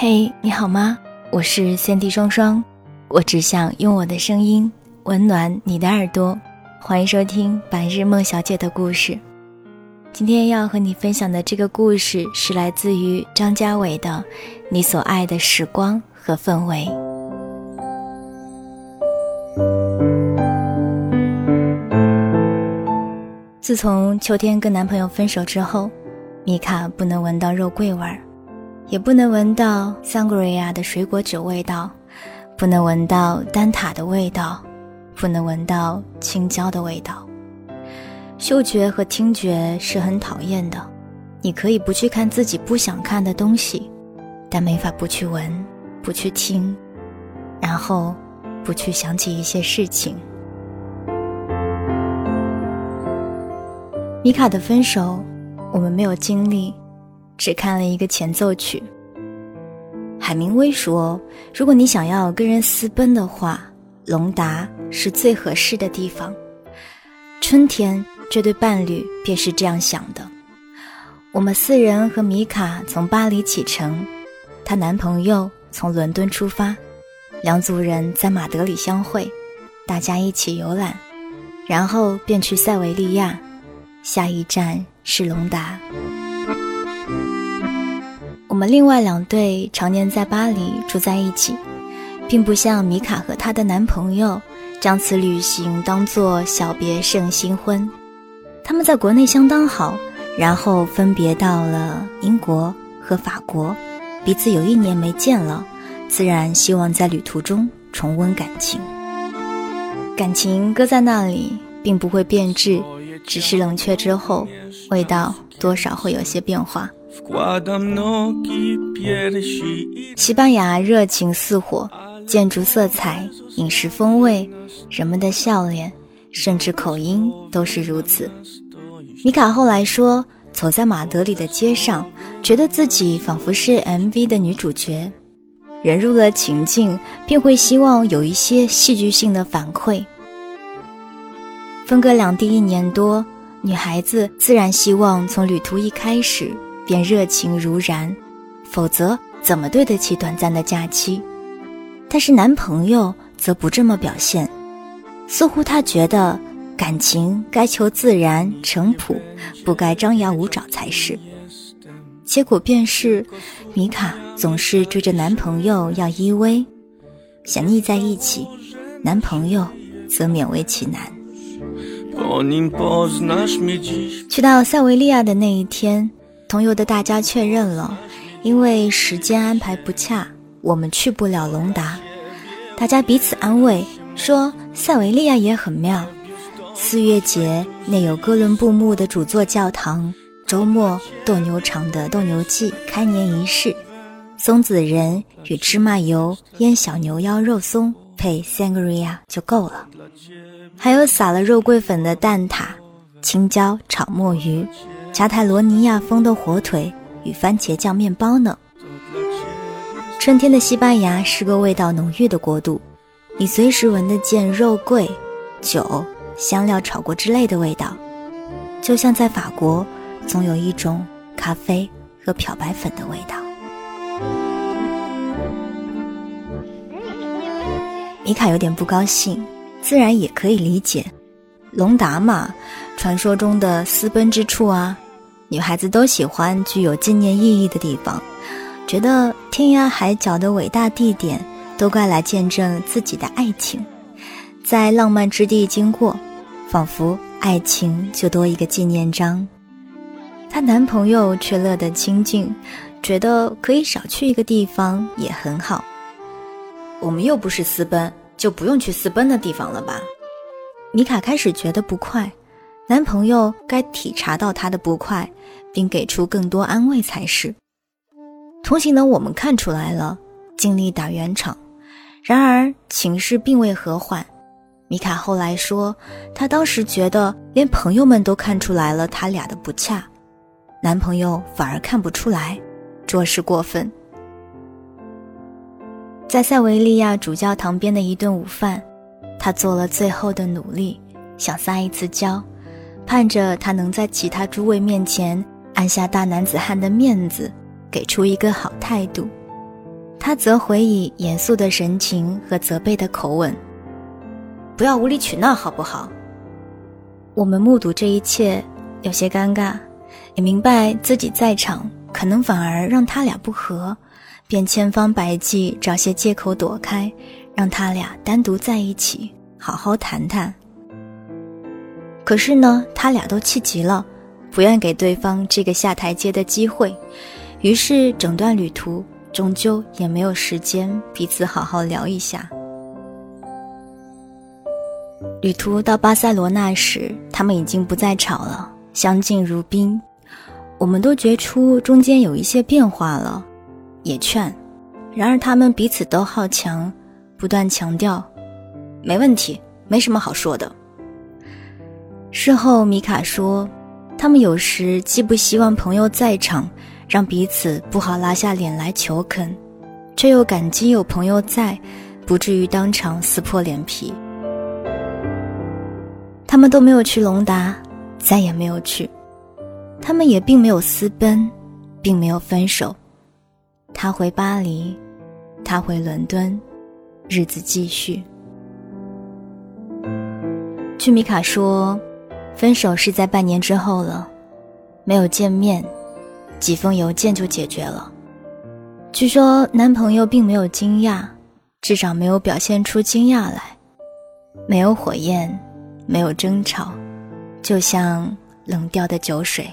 嘿，你好吗？我是三 D 双双，我只想用我的声音温暖你的耳朵。欢迎收听白日梦小姐的故事。今天要和你分享的这个故事是来自于张家伟的《你所爱的时光和氛围》。自从秋天跟男朋友分手之后，米卡不能闻到肉桂味儿。也不能闻到桑格瑞亚的水果酒味道，不能闻到丹塔的味道，不能闻到青椒的味道。嗅觉和听觉是很讨厌的，你可以不去看自己不想看的东西，但没法不去闻，不去听，然后不去想起一些事情。米卡的分手，我们没有经历。只看了一个前奏曲。海明威说：“如果你想要跟人私奔的话，隆达是最合适的地方。春天，这对伴侣便是这样想的。我们四人和米卡从巴黎启程，她男朋友从伦敦出发，两组人在马德里相会，大家一起游览，然后便去塞维利亚，下一站是隆达。”我们另外两对常年在巴黎住在一起，并不像米卡和她的男朋友将此旅行当作小别胜新婚。他们在国内相当好，然后分别到了英国和法国，彼此有一年没见了，自然希望在旅途中重温感情。感情搁在那里，并不会变质，只是冷却之后，味道多少会有些变化。西班牙热情似火，建筑色彩、饮食风味、人们的笑脸，甚至口音都是如此。米卡后来说，走在马德里的街上，觉得自己仿佛是 MV 的女主角，人入了情境，便会希望有一些戏剧性的反馈。分隔两地一年多，女孩子自然希望从旅途一开始。便热情如燃，否则怎么对得起短暂的假期？但是男朋友则不这么表现，似乎他觉得感情该求自然淳朴，不该张牙舞爪才是。结果便是，米卡总是追着男朋友要依偎，想腻在一起，男朋友则勉为其难。去到塞维利亚的那一天。同游的大家确认了，因为时间安排不恰，我们去不了隆达。大家彼此安慰说，塞维利亚也很妙。四月节内有哥伦布墓的主座教堂，周末斗牛场的斗牛季开年仪式，松子仁与芝麻油腌小牛腰肉松配 sangria 就够了。还有撒了肉桂粉的蛋挞，青椒炒墨鱼。加泰罗尼亚风的火腿与番茄酱面包呢。春天的西班牙是个味道浓郁的国度，你随时闻得见肉桂、酒、香料炒过之类的味道，就像在法国，总有一种咖啡和漂白粉的味道。米卡有点不高兴，自然也可以理解，隆达嘛，传说中的私奔之处啊。女孩子都喜欢具有纪念意义的地方，觉得天涯海角的伟大地点都该来见证自己的爱情，在浪漫之地经过，仿佛爱情就多一个纪念章。她男朋友却乐得清静，觉得可以少去一个地方也很好。我们又不是私奔，就不用去私奔的地方了吧？米卡开始觉得不快。男朋友该体察到她的不快，并给出更多安慰才是。同行的我们看出来了，尽力打圆场。然而情势并未和缓。米卡后来说，她当时觉得连朋友们都看出来了他俩的不恰，男朋友反而看不出来，着实过分。在塞维利亚主教堂边的一顿午饭，他做了最后的努力，想撒一次娇。盼着他能在其他诸位面前按下大男子汉的面子，给出一个好态度。他则回以严肃的神情和责备的口吻：“不要无理取闹，好不好？”我们目睹这一切，有些尴尬，也明白自己在场可能反而让他俩不和，便千方百计找些借口躲开，让他俩单独在一起好好谈谈。可是呢，他俩都气急了，不愿给对方这个下台阶的机会，于是整段旅途。终究也没有时间彼此好好聊一下。旅途到巴塞罗那时，他们已经不再吵了，相敬如宾。我们都觉出中间有一些变化了，也劝。然而他们彼此都好强，不断强调：“没问题，没什么好说的。”事后米卡说，他们有时既不希望朋友在场。让彼此不好拉下脸来求肯，却又感激有朋友在，不至于当场撕破脸皮。他们都没有去隆达，再也没有去。他们也并没有私奔，并没有分手。他回巴黎，他回伦敦，日子继续。据米卡说，分手是在半年之后了，没有见面。几封邮件就解决了。据说男朋友并没有惊讶，至少没有表现出惊讶来，没有火焰，没有争吵，就像冷掉的酒水。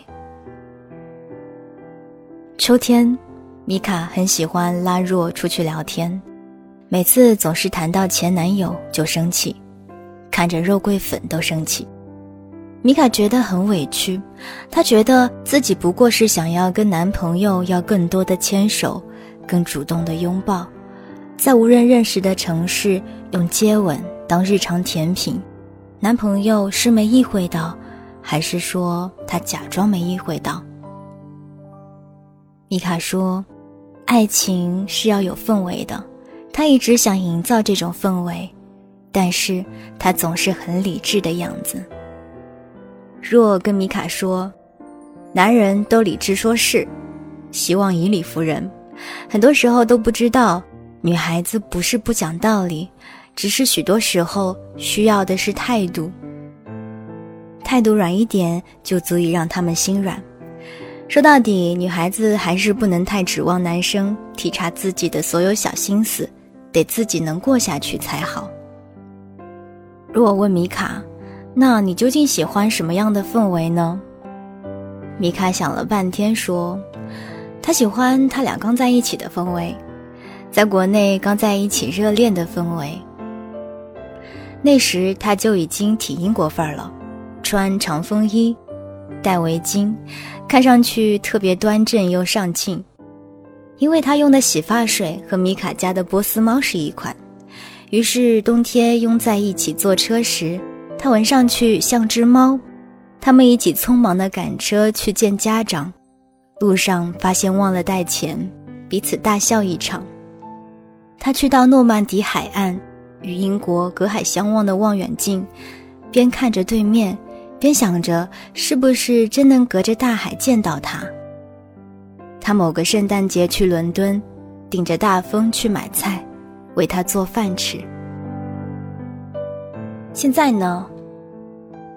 秋天，米卡很喜欢拉若出去聊天，每次总是谈到前男友就生气，看着肉桂粉都生气。米卡觉得很委屈，她觉得自己不过是想要跟男朋友要更多的牵手，更主动的拥抱，在无人认识的城市用接吻当日常甜品。男朋友是没意会到，还是说他假装没意会到？米卡说：“爱情是要有氛围的，他一直想营造这种氛围，但是他总是很理智的样子。”若跟米卡说：“男人都理智说是，希望以理服人，很多时候都不知道，女孩子不是不讲道理，只是许多时候需要的是态度。态度软一点，就足以让他们心软。说到底，女孩子还是不能太指望男生体察自己的所有小心思，得自己能过下去才好。”若问米卡。那你究竟喜欢什么样的氛围呢？米卡想了半天，说：“他喜欢他俩刚在一起的氛围，在国内刚在一起热恋的氛围。那时他就已经挺英国范儿了，穿长风衣，戴围巾，看上去特别端正又上镜。因为他用的洗发水和米卡家的波斯猫是一款，于是冬天拥在一起坐车时。”他闻上去像只猫，他们一起匆忙地赶车去见家长，路上发现忘了带钱，彼此大笑一场。他去到诺曼底海岸，与英国隔海相望的望远镜，边看着对面，边想着是不是真能隔着大海见到他。他某个圣诞节去伦敦，顶着大风去买菜，为他做饭吃。现在呢？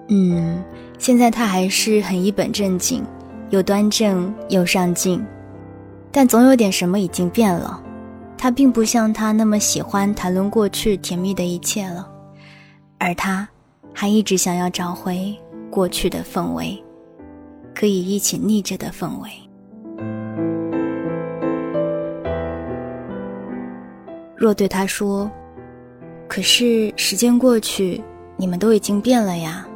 嗯，现在他还是很一本正经，又端正又上进，但总有点什么已经变了。他并不像他那么喜欢谈论过去甜蜜的一切了，而他，还一直想要找回过去的氛围，可以一起腻着的氛围。若对他说：“可是时间过去，你们都已经变了呀。”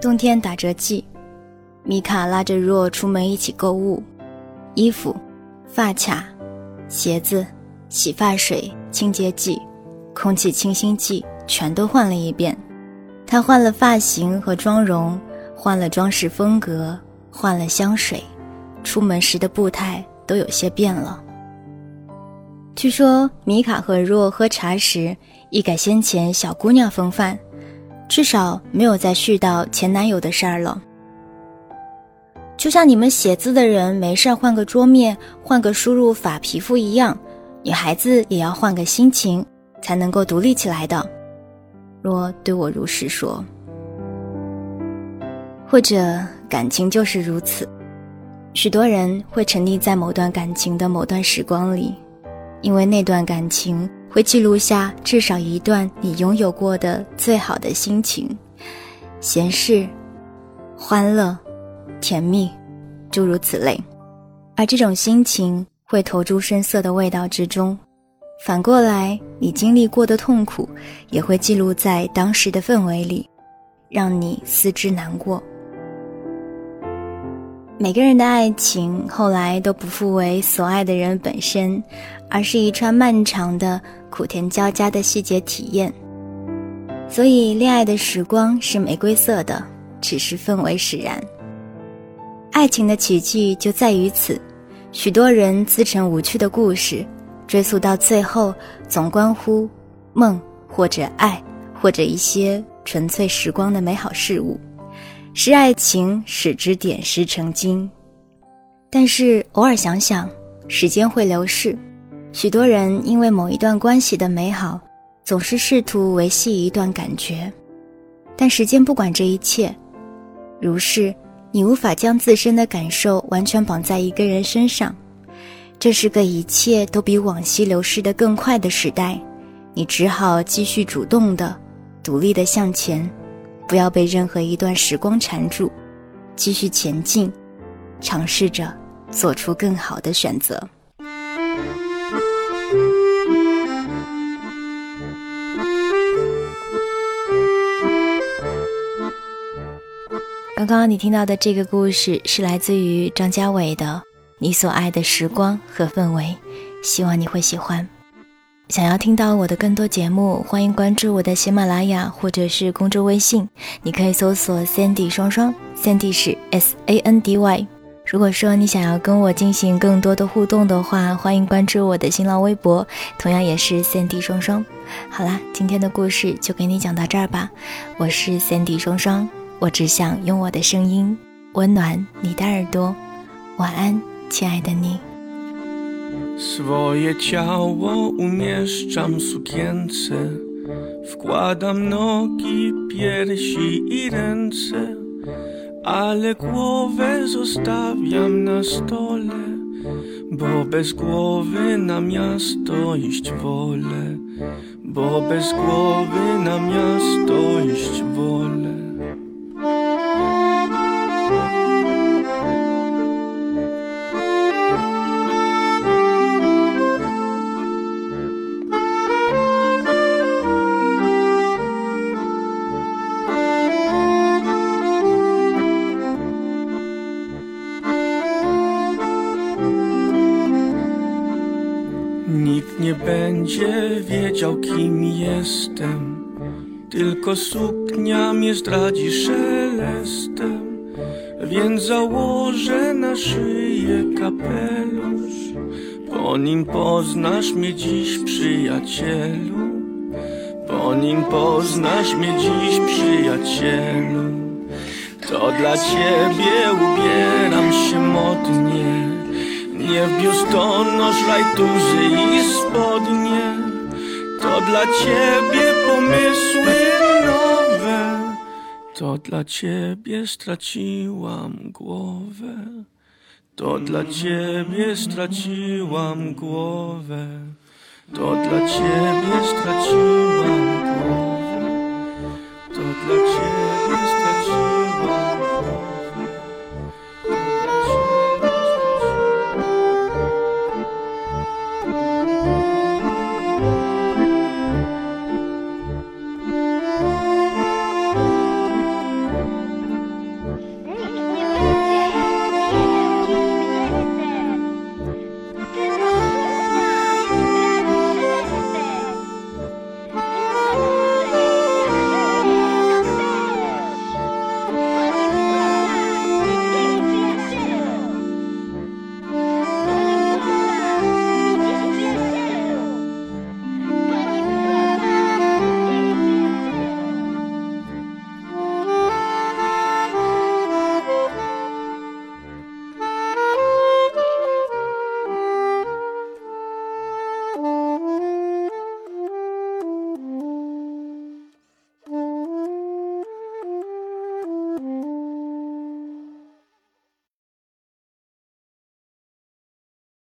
冬天打折季，米卡拉着若出门一起购物，衣服、发卡、鞋子、洗发水、清洁剂、空气清新剂全都换了一遍。他换了发型和妆容，换了装饰风格，换了香水，出门时的步态都有些变了。据说米卡和若喝茶时，一改先前小姑娘风范。至少没有再絮叨前男友的事儿了。就像你们写字的人没事换个桌面、换个输入法皮肤一样，女孩子也要换个心情，才能够独立起来的。若对我如是说，或者感情就是如此，许多人会沉溺在某段感情的某段时光里，因为那段感情会记录下至少一段你拥有过的最好的心情，闲适、欢乐。甜蜜，诸如此类，而这种心情会投诸深色的味道之中。反过来，你经历过的痛苦也会记录在当时的氛围里，让你思之难过。每个人的爱情后来都不复为所爱的人本身，而是一串漫长的苦甜交加的细节体验。所以，恋爱的时光是玫瑰色的，只是氛围使然。爱情的奇迹就在于此，许多人自成无趣的故事，追溯到最后，总关乎梦或者爱，或者一些纯粹时光的美好事物，是爱情使之点石成金。但是偶尔想想，时间会流逝，许多人因为某一段关系的美好，总是试图维系一段感觉，但时间不管这一切，如是。你无法将自身的感受完全绑在一个人身上，这是个一切都比往昔流逝的更快的时代，你只好继续主动的、独立的向前，不要被任何一段时光缠住，继续前进，尝试着做出更好的选择。刚刚你听到的这个故事是来自于张家伟的《你所爱的时光和氛围》，希望你会喜欢。想要听到我的更多节目，欢迎关注我的喜马拉雅或者是公众微信，你可以搜索 Sandy 双双，Sandy 是 S A N D Y。如果说你想要跟我进行更多的互动的话，欢迎关注我的新浪微博，同样也是 Sandy 双双。好啦，今天的故事就给你讲到这儿吧，我是 Sandy 双双。我只想用我的声音温暖你的耳朵，晚安，亲爱的你。Swoje ciało umieszczam sukience, wkładam nogi, piersi i ręce, ale głowę zostawiam na stole, bo bez głowy na miasto iść wolę, bo bez głowy na miasto jestem. Tylko suknia mnie zdradzi szelestem. Więc założę na szyję kapelusz. Po nim poznasz mnie dziś, przyjacielu. Po nim poznasz mnie dziś, przyjacielu. To dla ciebie ubieram się modnie. Nie w biustonosz, rajtuzy i spodnie dla ciebie pomysły nowe. To dla ciebie straciłam głowę. To dla ciebie straciłam głowę. To dla ciebie straciłam głowę. To dla ciebie